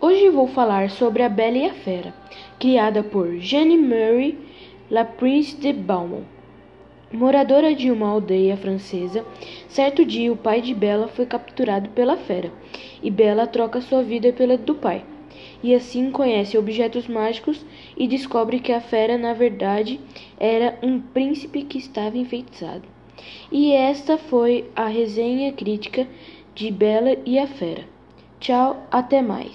Hoje vou falar sobre A Bela e a Fera, criada por Jeanne Marie Laprise de Beaumont. Moradora de uma aldeia francesa, certo dia o pai de Bela foi capturado pela fera, e Bela troca sua vida pela do pai. E assim conhece objetos mágicos e descobre que a fera, na verdade, era um príncipe que estava enfeitiçado. E esta foi a resenha crítica de Bela e a Fera. Tchau, até mais.